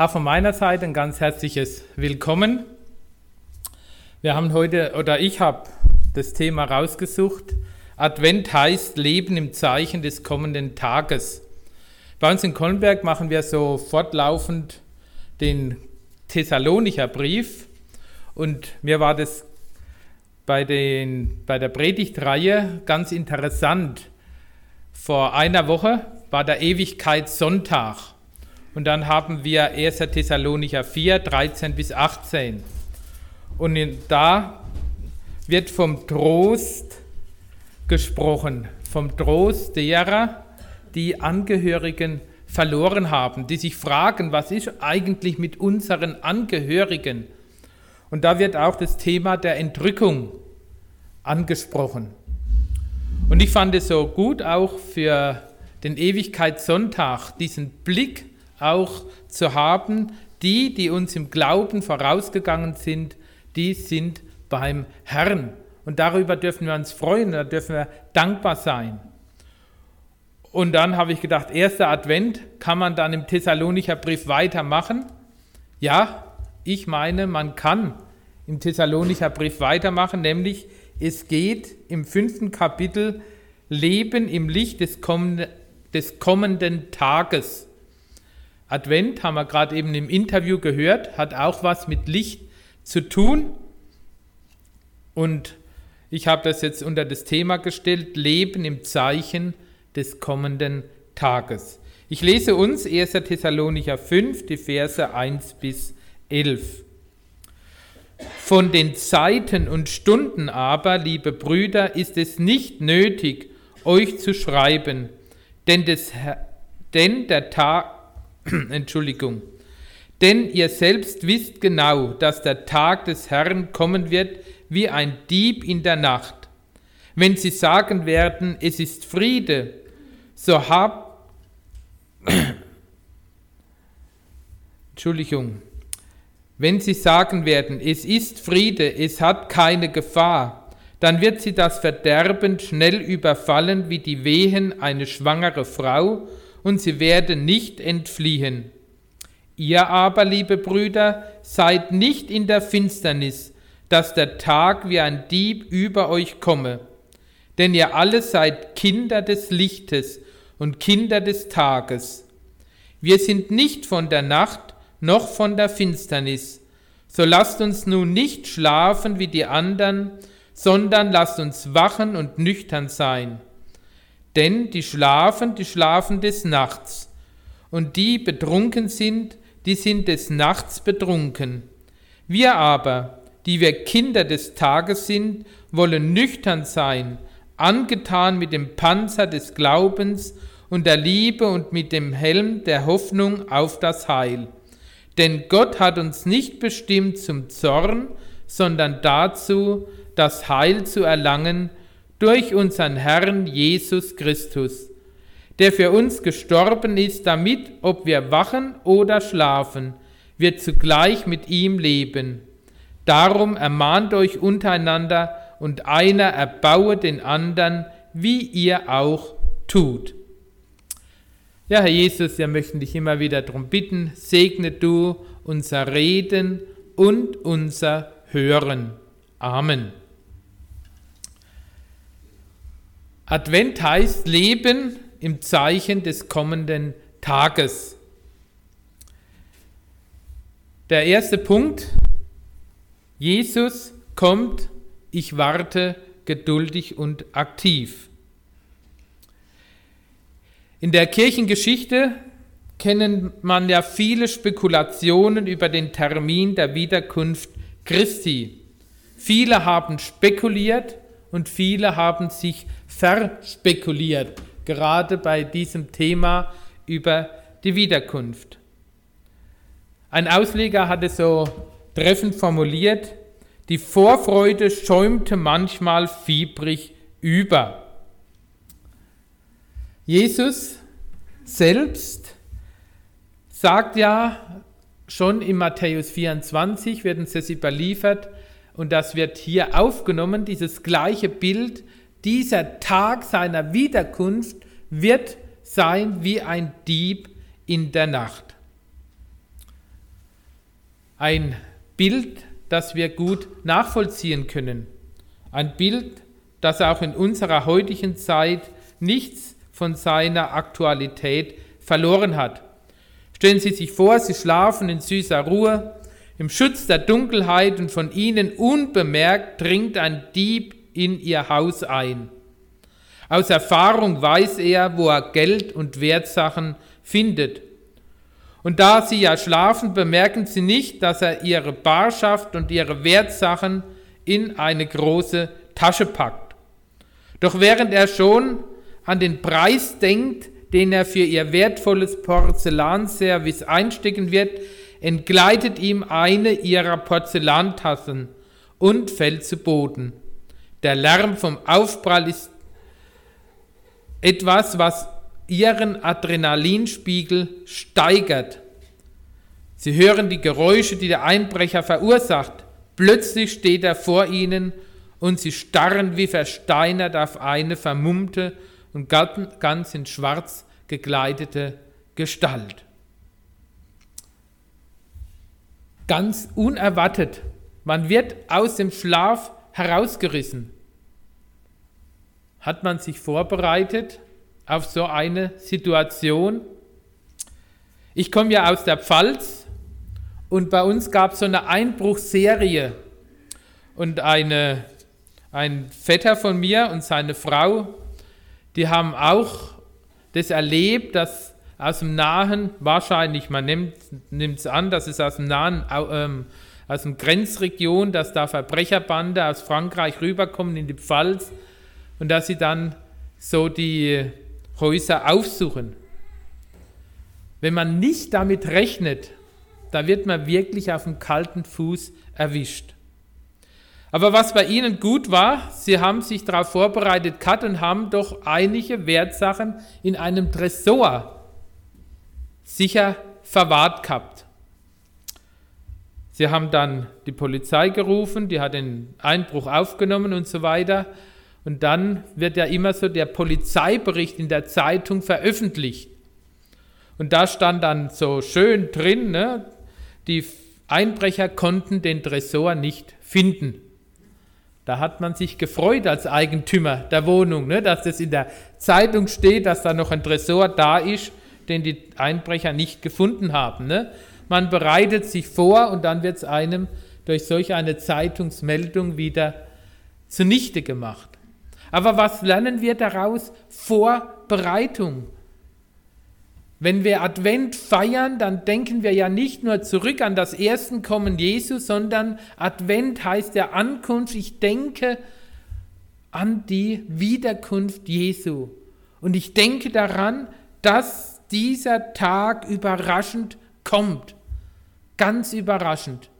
Auch von meiner Seite ein ganz herzliches Willkommen. Wir haben heute, oder ich habe das Thema rausgesucht. Advent heißt Leben im Zeichen des kommenden Tages. Bei uns in Kollenberg machen wir so fortlaufend den Thessalonicher Brief. Und mir war das bei, den, bei der Predigtreihe ganz interessant. Vor einer Woche war der Ewigkeitssonntag. Und dann haben wir 1. Thessalonicher 4, 13 bis 18. Und da wird vom Trost gesprochen, vom Trost derer, die Angehörigen verloren haben, die sich fragen, was ist eigentlich mit unseren Angehörigen? Und da wird auch das Thema der Entrückung angesprochen. Und ich fand es so gut auch für den Ewigkeitssonntag, diesen Blick auch zu haben, die, die uns im Glauben vorausgegangen sind, die sind beim Herrn. Und darüber dürfen wir uns freuen, da dürfen wir dankbar sein. Und dann habe ich gedacht, erster Advent, kann man dann im Thessalonicher Brief weitermachen? Ja, ich meine, man kann im Thessalonicher Brief weitermachen, nämlich es geht im fünften Kapitel Leben im Licht des kommenden, des kommenden Tages. Advent, haben wir gerade eben im Interview gehört, hat auch was mit Licht zu tun. Und ich habe das jetzt unter das Thema gestellt, Leben im Zeichen des kommenden Tages. Ich lese uns 1. Thessalonicher 5, die Verse 1 bis 11. Von den Zeiten und Stunden aber, liebe Brüder, ist es nicht nötig, euch zu schreiben, denn, des, denn der Tag, Entschuldigung, denn ihr selbst wisst genau, dass der Tag des Herrn kommen wird wie ein Dieb in der Nacht. Wenn sie sagen werden, es ist Friede, so habt, Entschuldigung, wenn sie sagen werden, es ist Friede, es hat keine Gefahr, dann wird sie das Verderben schnell überfallen wie die Wehen eine schwangere Frau, und sie werden nicht entfliehen. Ihr aber, liebe Brüder, seid nicht in der Finsternis, dass der Tag wie ein Dieb über euch komme. Denn ihr alle seid Kinder des Lichtes und Kinder des Tages. Wir sind nicht von der Nacht noch von der Finsternis. So lasst uns nun nicht schlafen wie die anderen, sondern lasst uns wachen und nüchtern sein. Denn die schlafen, die schlafen des Nachts, und die betrunken sind, die sind des Nachts betrunken. Wir aber, die wir Kinder des Tages sind, wollen nüchtern sein, angetan mit dem Panzer des Glaubens und der Liebe und mit dem Helm der Hoffnung auf das Heil. Denn Gott hat uns nicht bestimmt zum Zorn, sondern dazu, das Heil zu erlangen durch unseren Herrn Jesus Christus, der für uns gestorben ist, damit, ob wir wachen oder schlafen, wir zugleich mit ihm leben. Darum ermahnt euch untereinander und einer erbaue den anderen, wie ihr auch tut. Ja, Herr Jesus, wir möchten dich immer wieder darum bitten, segne du unser Reden und unser Hören. Amen. Advent heißt Leben im Zeichen des kommenden Tages. Der erste Punkt, Jesus kommt, ich warte geduldig und aktiv. In der Kirchengeschichte kennen man ja viele Spekulationen über den Termin der Wiederkunft Christi. Viele haben spekuliert und viele haben sich verspekuliert, gerade bei diesem Thema über die Wiederkunft. Ein Ausleger hatte so treffend formuliert, die Vorfreude schäumte manchmal fiebrig über. Jesus selbst sagt ja schon in Matthäus 24, werden sie überliefert, und das wird hier aufgenommen, dieses gleiche Bild, dieser Tag seiner Wiederkunft wird sein wie ein Dieb in der Nacht. ein Bild, das wir gut nachvollziehen können. Ein Bild, das auch in unserer heutigen Zeit nichts von seiner Aktualität verloren hat. Stellen Sie sich vor, Sie schlafen in süßer Ruhe, im Schutz der Dunkelheit und von Ihnen unbemerkt dringt ein Dieb in Ihr Haus ein. Aus Erfahrung weiß er, wo er Geld und Wertsachen findet. Und da sie ja schlafen, bemerken sie nicht, dass er ihre Barschaft und ihre Wertsachen in eine große Tasche packt. Doch während er schon an den Preis denkt, den er für ihr wertvolles Porzellanservice einstecken wird, entgleitet ihm eine ihrer Porzellantassen und fällt zu Boden. Der Lärm vom Aufprall ist etwas, was ihren Adrenalinspiegel steigert. Sie hören die Geräusche, die der Einbrecher verursacht. Plötzlich steht er vor ihnen und sie starren wie versteinert auf eine vermummte und ganz in Schwarz gekleidete Gestalt. Ganz unerwartet, man wird aus dem Schlaf herausgerissen. Hat man sich vorbereitet? auf so eine Situation. Ich komme ja aus der Pfalz und bei uns gab es so eine Einbruchserie und eine, ein Vetter von mir und seine Frau, die haben auch das erlebt, dass aus dem Nahen, wahrscheinlich, man nimmt es an, dass es aus dem Nahen, ähm, aus dem Grenzregion, dass da Verbrecherbande aus Frankreich rüberkommen in die Pfalz und dass sie dann so die Häuser aufsuchen. Wenn man nicht damit rechnet, da wird man wirklich auf dem kalten Fuß erwischt. Aber was bei ihnen gut war, sie haben sich darauf vorbereitet gehabt und haben doch einige Wertsachen in einem Tresor sicher verwahrt gehabt. Sie haben dann die Polizei gerufen, die hat den Einbruch aufgenommen und so weiter. Und dann wird ja immer so der Polizeibericht in der Zeitung veröffentlicht. Und da stand dann so schön drin, ne, die Einbrecher konnten den Tresor nicht finden. Da hat man sich gefreut als Eigentümer der Wohnung, ne, dass das in der Zeitung steht, dass da noch ein Tresor da ist, den die Einbrecher nicht gefunden haben. Ne. Man bereitet sich vor und dann wird es einem durch solch eine Zeitungsmeldung wieder zunichte gemacht. Aber was lernen wir daraus? Vorbereitung. Wenn wir Advent feiern, dann denken wir ja nicht nur zurück an das erste Kommen Jesu, sondern Advent heißt ja Ankunft. Ich denke an die Wiederkunft Jesu. Und ich denke daran, dass dieser Tag überraschend kommt. Ganz überraschend.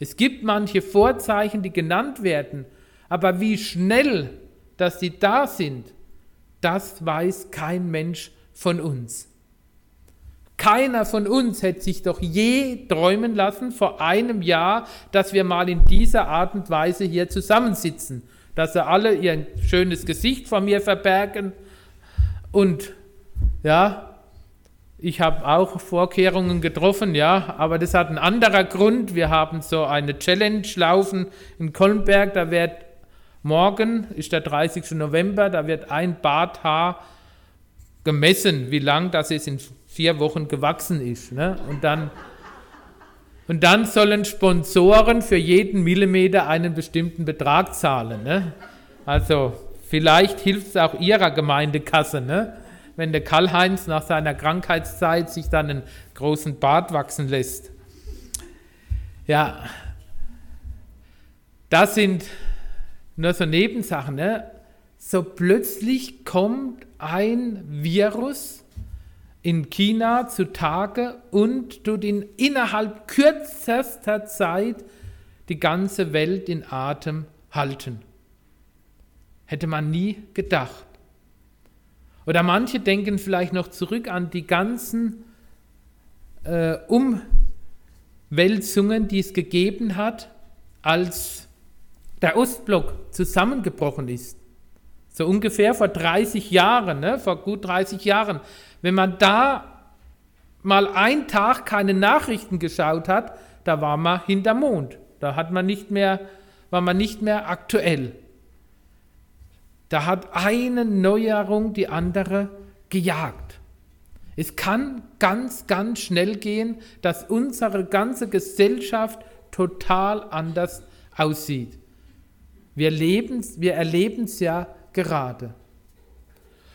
Es gibt manche Vorzeichen, die genannt werden, aber wie schnell dass sie da sind, das weiß kein Mensch von uns. Keiner von uns hätte sich doch je träumen lassen vor einem Jahr, dass wir mal in dieser Art und Weise hier zusammensitzen, dass sie alle ihr schönes Gesicht vor mir verbergen und ja, ich habe auch Vorkehrungen getroffen, ja, aber das hat einen anderen Grund. Wir haben so eine Challenge laufen in Kolmberg, da wird Morgen ist der 30. November, da wird ein Barthaar gemessen, wie lang das jetzt in vier Wochen gewachsen ist. Ne? Und, dann, und dann sollen Sponsoren für jeden Millimeter einen bestimmten Betrag zahlen. Ne? Also vielleicht hilft es auch Ihrer Gemeindekasse, ne? Wenn der Karl-Heinz nach seiner Krankheitszeit sich dann einen großen Bart wachsen lässt. Ja, das sind nur so Nebensachen, ne? So plötzlich kommt ein Virus in China zutage und tut in innerhalb kürzester Zeit die ganze Welt in Atem halten. Hätte man nie gedacht. Oder manche denken vielleicht noch zurück an die ganzen äh, Umwälzungen, die es gegeben hat, als der Ostblock zusammengebrochen ist, so ungefähr vor 30 Jahren, ne, vor gut 30 Jahren, wenn man da mal einen Tag keine Nachrichten geschaut hat, da war man hinter Mond. Da hat man nicht mehr, war man nicht mehr aktuell. Da hat eine Neuerung die andere gejagt. Es kann ganz, ganz schnell gehen, dass unsere ganze Gesellschaft total anders aussieht. Wir, wir erleben es ja gerade.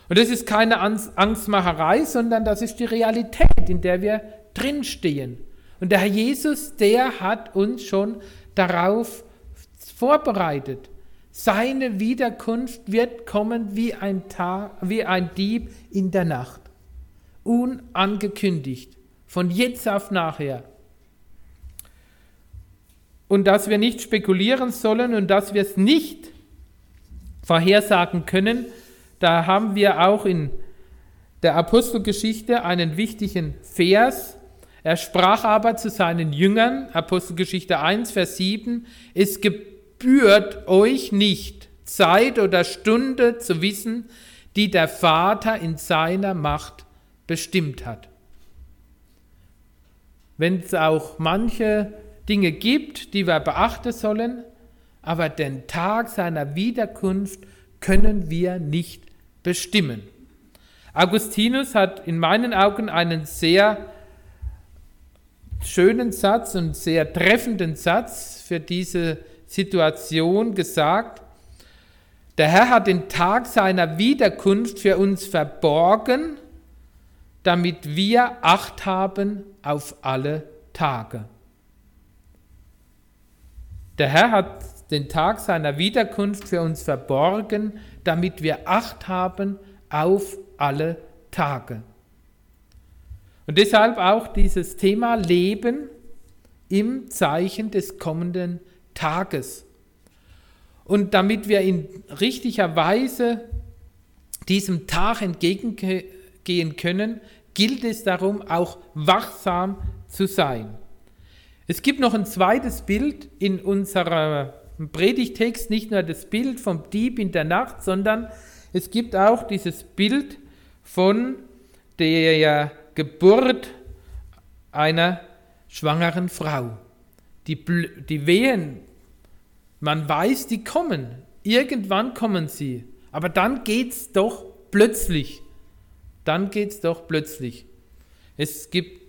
Und das ist keine Angstmacherei, sondern das ist die Realität, in der wir drinstehen. Und der Herr Jesus, der hat uns schon darauf vorbereitet. Seine Wiederkunft wird kommen wie ein, Tag, wie ein Dieb in der Nacht. Unangekündigt. Von jetzt auf nachher. Und dass wir nicht spekulieren sollen und dass wir es nicht vorhersagen können, da haben wir auch in der Apostelgeschichte einen wichtigen Vers. Er sprach aber zu seinen Jüngern, Apostelgeschichte 1, Vers 7, es gebührt euch nicht, Zeit oder Stunde zu wissen, die der Vater in seiner Macht bestimmt hat. Wenn es auch manche Dinge gibt, die wir beachten sollen, aber den Tag seiner Wiederkunft können wir nicht bestimmen. Augustinus hat in meinen Augen einen sehr schönen Satz und sehr treffenden Satz für diese Situation gesagt. Der Herr hat den Tag seiner Wiederkunft für uns verborgen, damit wir Acht haben auf alle Tage. Der Herr hat den Tag seiner Wiederkunft für uns verborgen, damit wir Acht haben auf alle Tage. Und deshalb auch dieses Thema Leben im Zeichen des kommenden Tages. Und damit wir in richtiger Weise diesem Tag entgegengehen können, gilt es darum, auch wachsam zu sein. Es gibt noch ein zweites Bild in unserem Predigtext, nicht nur das Bild vom Dieb in der Nacht, sondern es gibt auch dieses Bild von der Geburt einer schwangeren Frau. Die, die Wehen, man weiß, die kommen. Irgendwann kommen sie. Aber dann geht es doch plötzlich. Dann geht es doch plötzlich. Es gibt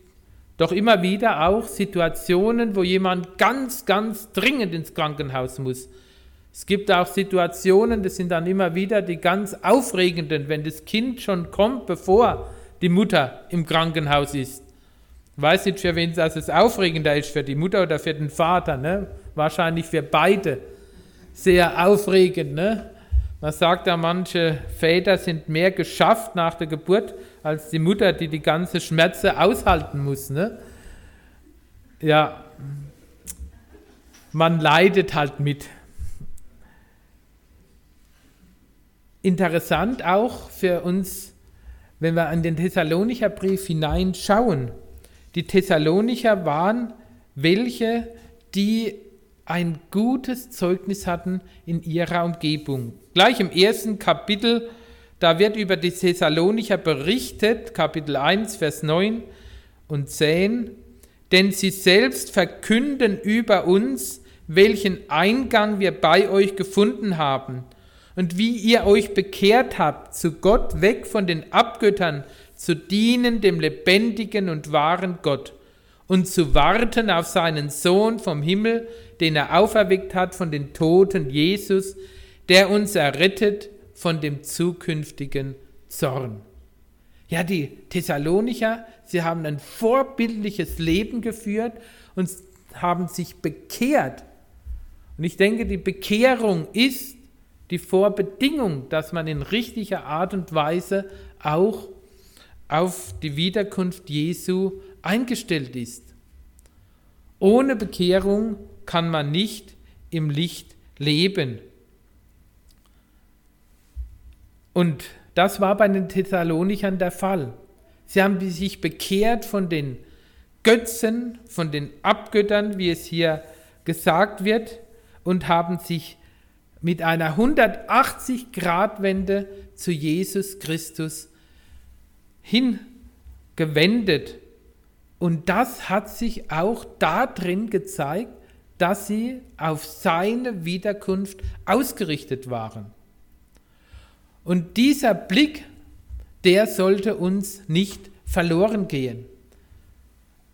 doch immer wieder auch Situationen, wo jemand ganz, ganz dringend ins Krankenhaus muss. Es gibt auch Situationen, das sind dann immer wieder die ganz aufregenden, wenn das Kind schon kommt, bevor die Mutter im Krankenhaus ist. Ich weiß nicht, für wen das aufregender ist, für die Mutter oder für den Vater. Ne? Wahrscheinlich für beide sehr aufregend. Ne? Man sagt ja, manche Väter sind mehr geschafft nach der Geburt als die Mutter, die die ganze Schmerze aushalten muss. Ne? Ja, man leidet halt mit. Interessant auch für uns, wenn wir an den Thessalonicher Brief hineinschauen. Die Thessalonicher waren welche, die ein gutes Zeugnis hatten in ihrer Umgebung. Gleich im ersten Kapitel, da wird über die Thessalonicher berichtet, Kapitel 1, Vers 9 und 10, denn sie selbst verkünden über uns, welchen Eingang wir bei euch gefunden haben und wie ihr euch bekehrt habt zu Gott weg von den Abgöttern, zu dienen dem lebendigen und wahren Gott und zu warten auf seinen Sohn vom Himmel, den er auferweckt hat von den Toten, Jesus, der uns errettet von dem zukünftigen Zorn. Ja, die Thessalonicher, sie haben ein vorbildliches Leben geführt und haben sich bekehrt. Und ich denke, die Bekehrung ist die Vorbedingung, dass man in richtiger Art und Weise auch auf die Wiederkunft Jesu eingestellt ist. Ohne Bekehrung kann man nicht im Licht leben. Und das war bei den Thessalonichern der Fall. Sie haben sich bekehrt von den Götzen, von den Abgöttern, wie es hier gesagt wird, und haben sich mit einer 180-Grad-Wende zu Jesus Christus hingewendet Und das hat sich auch darin gezeigt, dass sie auf seine Wiederkunft ausgerichtet waren. Und dieser Blick, der sollte uns nicht verloren gehen.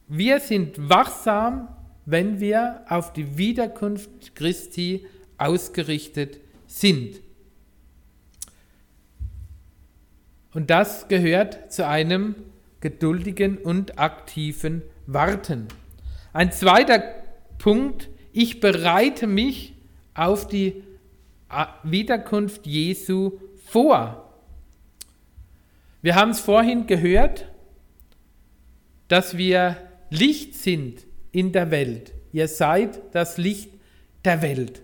Wir sind wachsam, wenn wir auf die Wiederkunft Christi ausgerichtet sind. Und das gehört zu einem geduldigen und aktiven Warten. Ein zweiter Punkt, ich bereite mich auf die Wiederkunft Jesu vor. Wir haben es vorhin gehört, dass wir Licht sind in der Welt. Ihr seid das Licht der Welt.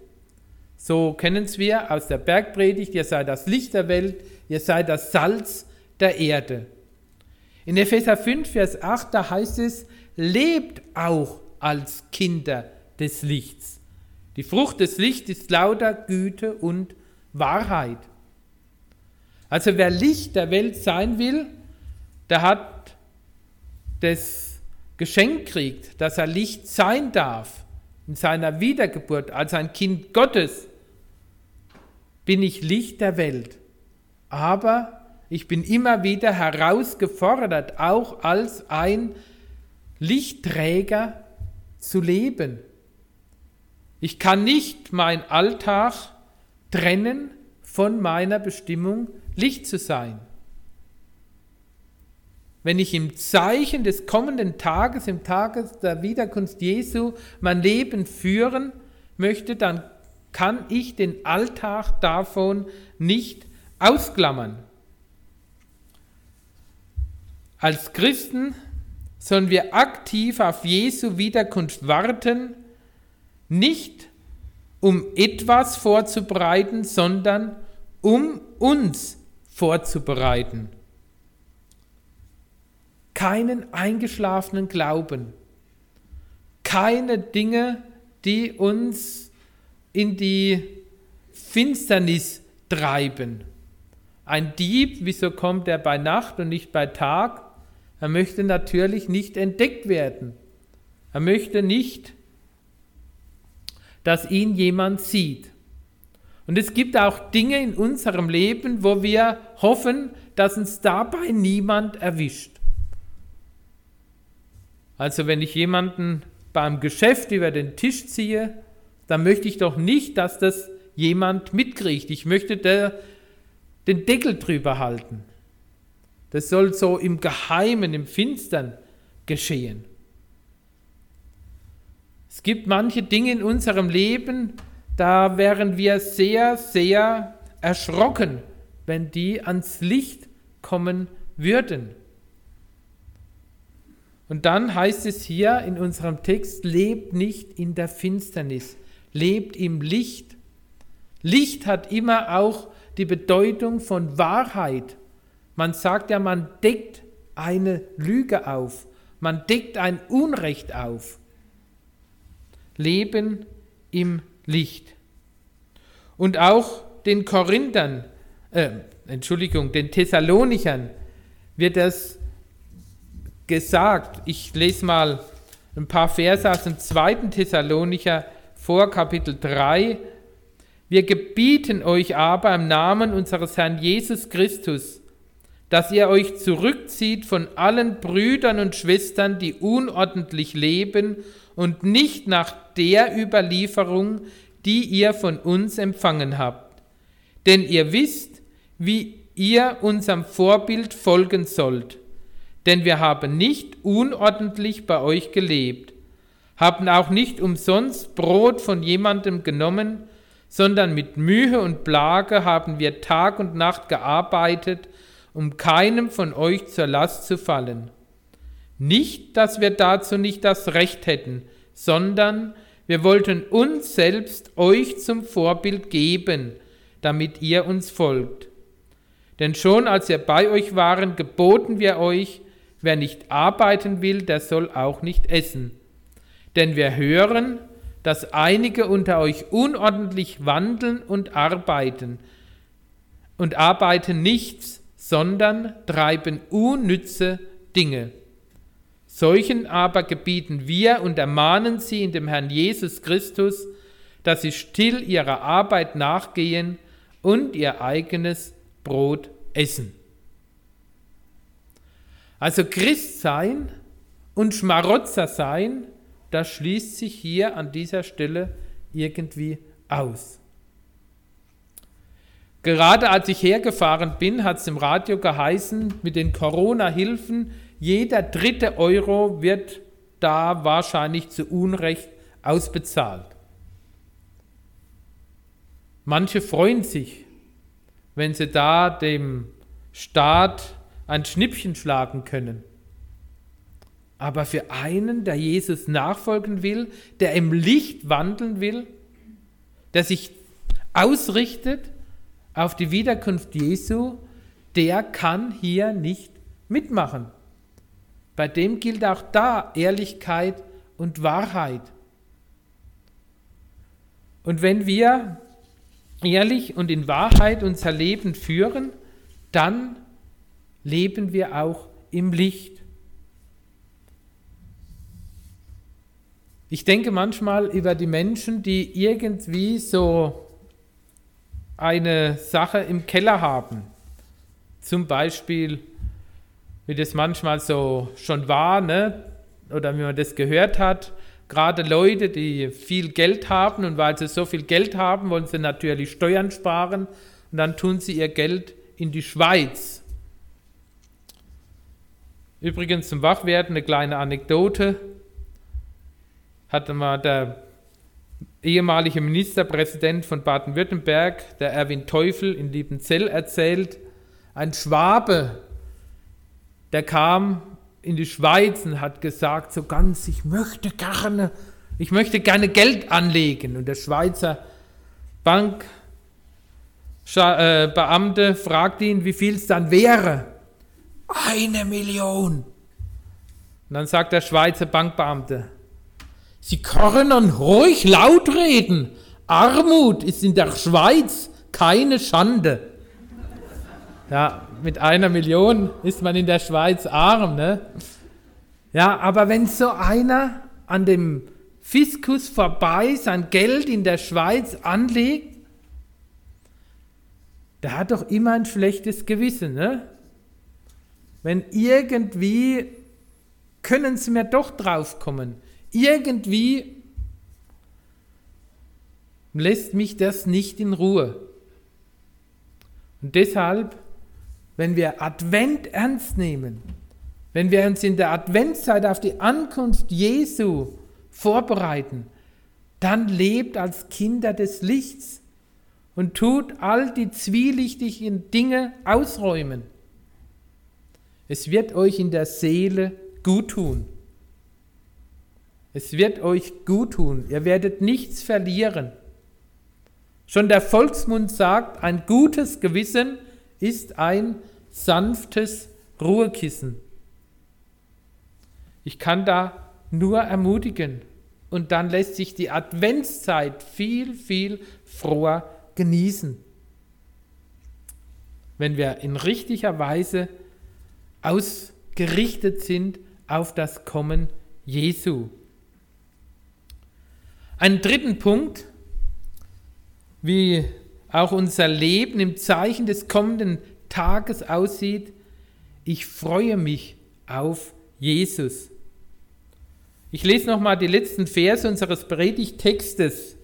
So kennen es wir aus der Bergpredigt, ihr seid das Licht der Welt, ihr seid das Salz der Erde. In Epheser 5, Vers 8, da heißt es, lebt auch als Kinder des Lichts. Die Frucht des Lichts ist lauter Güte und Wahrheit. Also wer Licht der Welt sein will, der hat das Geschenk kriegt, dass er Licht sein darf in seiner Wiedergeburt als ein Kind Gottes, bin ich Licht der Welt. Aber ich bin immer wieder herausgefordert, auch als ein Lichtträger zu leben. Ich kann nicht mein Alltag trennen von meiner Bestimmung, Licht zu sein. Wenn ich im Zeichen des kommenden Tages, im Tage der Wiederkunft Jesu, mein Leben führen möchte, dann kann ich den Alltag davon nicht ausklammern. Als Christen sollen wir aktiv auf Jesu Wiederkunft warten, nicht um etwas vorzubereiten, sondern um uns vorzubereiten. Keinen eingeschlafenen Glauben, keine Dinge, die uns in die Finsternis treiben. Ein Dieb, wieso kommt er bei Nacht und nicht bei Tag? Er möchte natürlich nicht entdeckt werden. Er möchte nicht, dass ihn jemand sieht. Und es gibt auch Dinge in unserem Leben, wo wir hoffen, dass uns dabei niemand erwischt. Also wenn ich jemanden beim Geschäft über den Tisch ziehe, dann möchte ich doch nicht, dass das jemand mitkriegt. Ich möchte der, den Deckel drüber halten. Das soll so im Geheimen, im Finstern geschehen. Es gibt manche Dinge in unserem Leben, da wären wir sehr, sehr erschrocken, wenn die ans Licht kommen würden. Und dann heißt es hier in unserem Text, lebt nicht in der Finsternis, lebt im Licht. Licht hat immer auch die Bedeutung von Wahrheit, man sagt ja, man deckt eine Lüge auf, man deckt ein Unrecht auf. Leben im Licht. Und auch den Korinthern, äh, Entschuldigung, den Thessalonichern wird das gesagt. Ich lese mal ein paar Verse aus dem zweiten Thessalonicher vor Kapitel 3. Wir gebieten euch aber im Namen unseres Herrn Jesus Christus, dass ihr euch zurückzieht von allen Brüdern und Schwestern, die unordentlich leben und nicht nach der Überlieferung, die ihr von uns empfangen habt. Denn ihr wisst, wie ihr unserem Vorbild folgen sollt. Denn wir haben nicht unordentlich bei euch gelebt, haben auch nicht umsonst Brot von jemandem genommen, sondern mit Mühe und Plage haben wir Tag und Nacht gearbeitet, um keinem von euch zur Last zu fallen. Nicht, dass wir dazu nicht das Recht hätten, sondern wir wollten uns selbst euch zum Vorbild geben, damit ihr uns folgt. Denn schon als wir bei euch waren, geboten wir euch, wer nicht arbeiten will, der soll auch nicht essen. Denn wir hören, dass einige unter euch unordentlich wandeln und arbeiten und arbeiten nichts, sondern treiben unnütze Dinge. Solchen aber gebieten wir und ermahnen sie in dem Herrn Jesus Christus, dass sie still ihrer Arbeit nachgehen und ihr eigenes Brot essen. Also Christ sein und Schmarotzer sein, das schließt sich hier an dieser Stelle irgendwie aus. Gerade als ich hergefahren bin, hat es im Radio geheißen, mit den Corona-Hilfen, jeder dritte Euro wird da wahrscheinlich zu Unrecht ausbezahlt. Manche freuen sich, wenn sie da dem Staat ein Schnippchen schlagen können. Aber für einen, der Jesus nachfolgen will, der im Licht wandeln will, der sich ausrichtet auf die Wiederkunft Jesu, der kann hier nicht mitmachen. Bei dem gilt auch da Ehrlichkeit und Wahrheit. Und wenn wir ehrlich und in Wahrheit unser Leben führen, dann leben wir auch im Licht. Ich denke manchmal über die Menschen, die irgendwie so eine Sache im Keller haben. Zum Beispiel, wie das manchmal so schon war, ne? oder wie man das gehört hat, gerade Leute, die viel Geld haben und weil sie so viel Geld haben, wollen sie natürlich Steuern sparen und dann tun sie ihr Geld in die Schweiz. Übrigens zum Wachwerden eine kleine Anekdote. Hatte mal der ehemalige Ministerpräsident von Baden-Württemberg, der Erwin Teufel in Liebenzell erzählt, ein Schwabe, der kam in die Schweiz und hat gesagt, so ganz, ich möchte gerne, ich möchte gerne Geld anlegen. Und der Schweizer Bankbeamte äh, fragte ihn, wie viel es dann wäre. Eine Million. Und dann sagt der Schweizer Bankbeamte, Sie können ruhig laut reden. Armut ist in der Schweiz keine Schande. Ja, mit einer Million ist man in der Schweiz arm, ne? Ja, aber wenn so einer an dem Fiskus vorbei sein Geld in der Schweiz anlegt, der hat doch immer ein schlechtes Gewissen, ne? Wenn irgendwie können sie mir doch draufkommen. Irgendwie lässt mich das nicht in Ruhe. Und deshalb, wenn wir Advent ernst nehmen, wenn wir uns in der Adventszeit auf die Ankunft Jesu vorbereiten, dann lebt als Kinder des Lichts und tut all die zwielichtigen Dinge ausräumen. Es wird euch in der Seele gut tun. Es wird euch gut tun, ihr werdet nichts verlieren. Schon der Volksmund sagt, ein gutes Gewissen ist ein sanftes Ruhekissen. Ich kann da nur ermutigen. Und dann lässt sich die Adventszeit viel, viel froher genießen. Wenn wir in richtiger Weise ausgerichtet sind auf das Kommen Jesu. Einen dritten Punkt, wie auch unser Leben im Zeichen des kommenden Tages aussieht. Ich freue mich auf Jesus. Ich lese nochmal die letzten Verse unseres Predigtextes,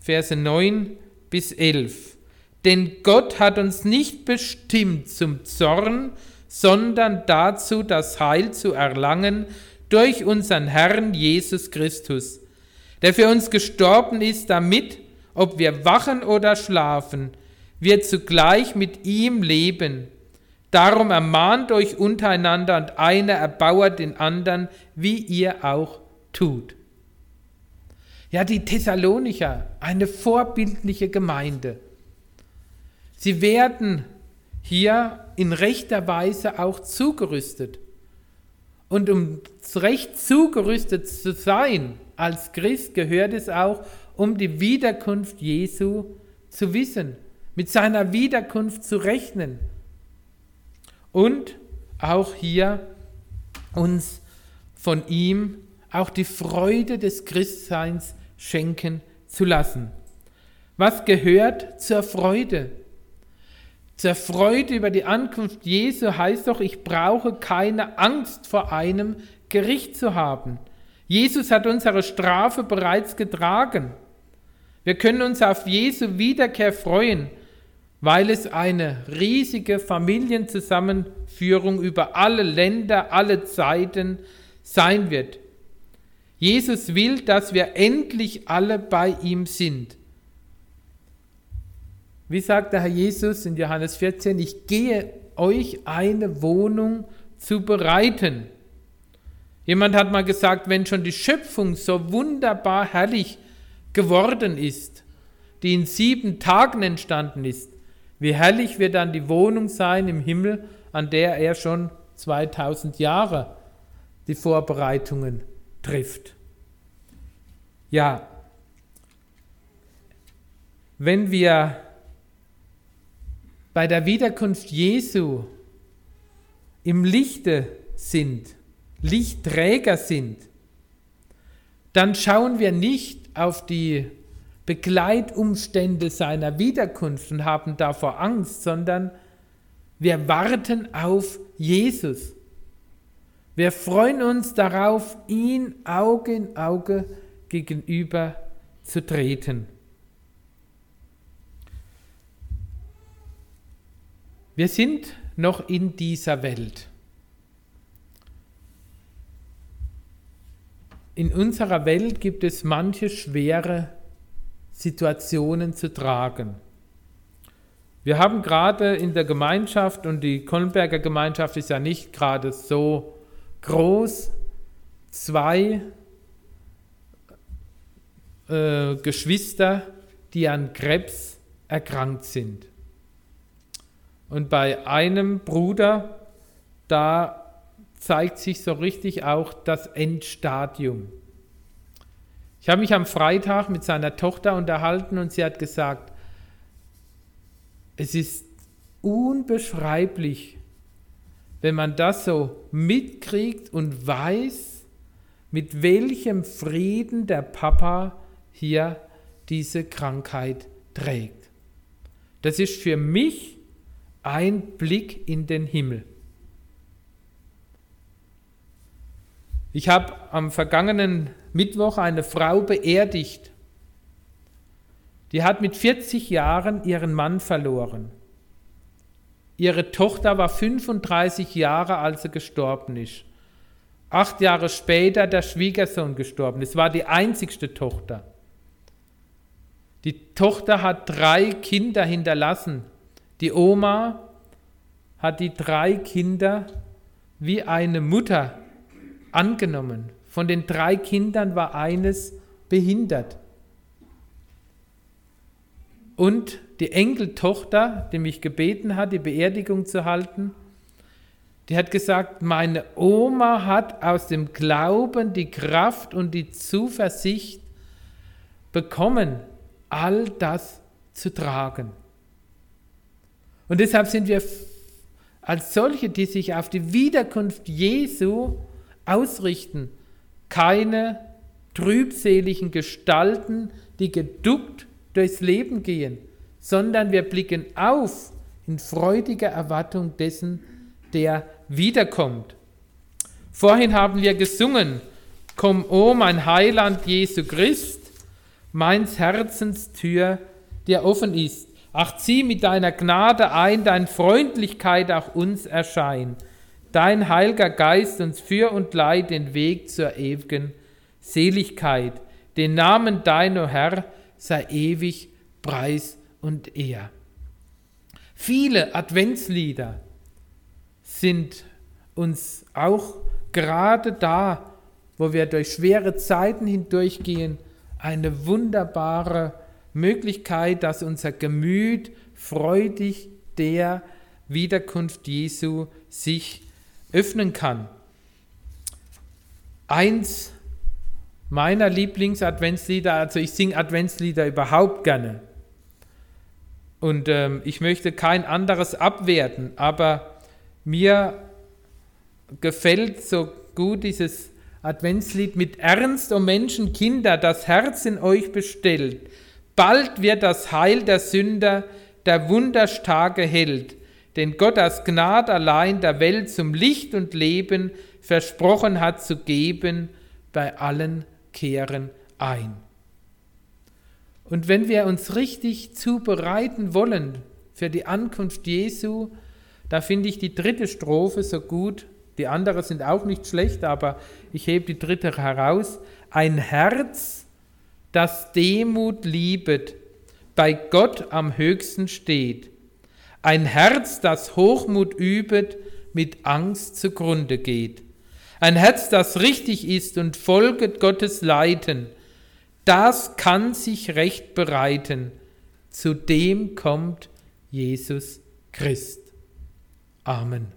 Verse 9 bis 11. Denn Gott hat uns nicht bestimmt zum Zorn, sondern dazu, das Heil zu erlangen durch unseren Herrn Jesus Christus der für uns gestorben ist, damit, ob wir wachen oder schlafen, wir zugleich mit ihm leben. Darum ermahnt euch untereinander und einer erbauert den anderen, wie ihr auch tut. Ja, die Thessalonicher, eine vorbildliche Gemeinde. Sie werden hier in rechter Weise auch zugerüstet. Und um recht zugerüstet zu sein, als Christ gehört es auch, um die Wiederkunft Jesu zu wissen, mit seiner Wiederkunft zu rechnen und auch hier uns von ihm auch die Freude des Christseins schenken zu lassen. Was gehört zur Freude? Zur Freude über die Ankunft Jesu heißt doch, ich brauche keine Angst vor einem Gericht zu haben. Jesus hat unsere Strafe bereits getragen. Wir können uns auf Jesu Wiederkehr freuen, weil es eine riesige Familienzusammenführung über alle Länder, alle Zeiten sein wird. Jesus will, dass wir endlich alle bei ihm sind. Wie sagt der Herr Jesus in Johannes 14, ich gehe euch eine Wohnung zu bereiten. Jemand hat mal gesagt, wenn schon die Schöpfung so wunderbar herrlich geworden ist, die in sieben Tagen entstanden ist, wie herrlich wird dann die Wohnung sein im Himmel, an der er schon 2000 Jahre die Vorbereitungen trifft. Ja, wenn wir bei der Wiederkunft Jesu im Lichte sind, Lichtträger sind, dann schauen wir nicht auf die Begleitumstände seiner Wiederkunft und haben davor Angst, sondern wir warten auf Jesus. Wir freuen uns darauf, ihn Auge in Auge gegenüber zu treten. Wir sind noch in dieser Welt. In unserer Welt gibt es manche schwere Situationen zu tragen. Wir haben gerade in der Gemeinschaft, und die Kollenberger Gemeinschaft ist ja nicht gerade so groß, zwei äh, Geschwister, die an Krebs erkrankt sind. Und bei einem Bruder, da zeigt sich so richtig auch das Endstadium. Ich habe mich am Freitag mit seiner Tochter unterhalten und sie hat gesagt, es ist unbeschreiblich, wenn man das so mitkriegt und weiß, mit welchem Frieden der Papa hier diese Krankheit trägt. Das ist für mich ein Blick in den Himmel. Ich habe am vergangenen Mittwoch eine Frau beerdigt. Die hat mit 40 Jahren ihren Mann verloren. Ihre Tochter war 35 Jahre, als sie gestorben ist. Acht Jahre später der Schwiegersohn gestorben. Es war die einzigste Tochter. Die Tochter hat drei Kinder hinterlassen die Oma hat die drei Kinder wie eine Mutter angenommen. Von den drei Kindern war eines behindert. Und die Enkeltochter, die mich gebeten hat, die Beerdigung zu halten, die hat gesagt, meine Oma hat aus dem Glauben die Kraft und die Zuversicht bekommen, all das zu tragen. Und deshalb sind wir als solche, die sich auf die Wiederkunft Jesu ausrichten, keine trübseligen Gestalten, die geduckt durchs Leben gehen, sondern wir blicken auf in freudiger Erwartung dessen, der wiederkommt. Vorhin haben wir gesungen, Komm, o mein Heiland Jesu Christ, meins Herzens Tür dir offen ist. Ach, zieh mit deiner Gnade ein, dein Freundlichkeit auch uns erschein. Dein heiliger Geist uns für und leih den Weg zur ewigen Seligkeit. Den Namen dein, o Herr, sei ewig Preis und Ehr. Viele Adventslieder sind uns auch gerade da, wo wir durch schwere Zeiten hindurchgehen, eine wunderbare Möglichkeit, dass unser Gemüt freudig der Wiederkunft Jesu sich öffnen kann. Eins meiner Lieblings-Adventslieder, also ich singe Adventslieder überhaupt gerne. Und ähm, ich möchte kein anderes abwerten, aber mir gefällt so gut dieses Adventslied mit Ernst, o Menschenkinder, das Herz in euch bestellt. Bald wird das Heil der Sünder der wunderstarke Held, den Gott aus Gnade allein der Welt zum Licht und Leben versprochen hat zu geben, bei allen kehren ein. Und wenn wir uns richtig zubereiten wollen für die Ankunft Jesu, da finde ich die dritte Strophe so gut. Die anderen sind auch nicht schlecht, aber ich hebe die dritte heraus. Ein Herz, das Demut liebet, bei Gott am höchsten steht. Ein Herz, das Hochmut übet, mit Angst zugrunde geht. Ein Herz, das richtig ist und folget Gottes Leiten, das kann sich recht bereiten. Zu dem kommt Jesus Christ. Amen.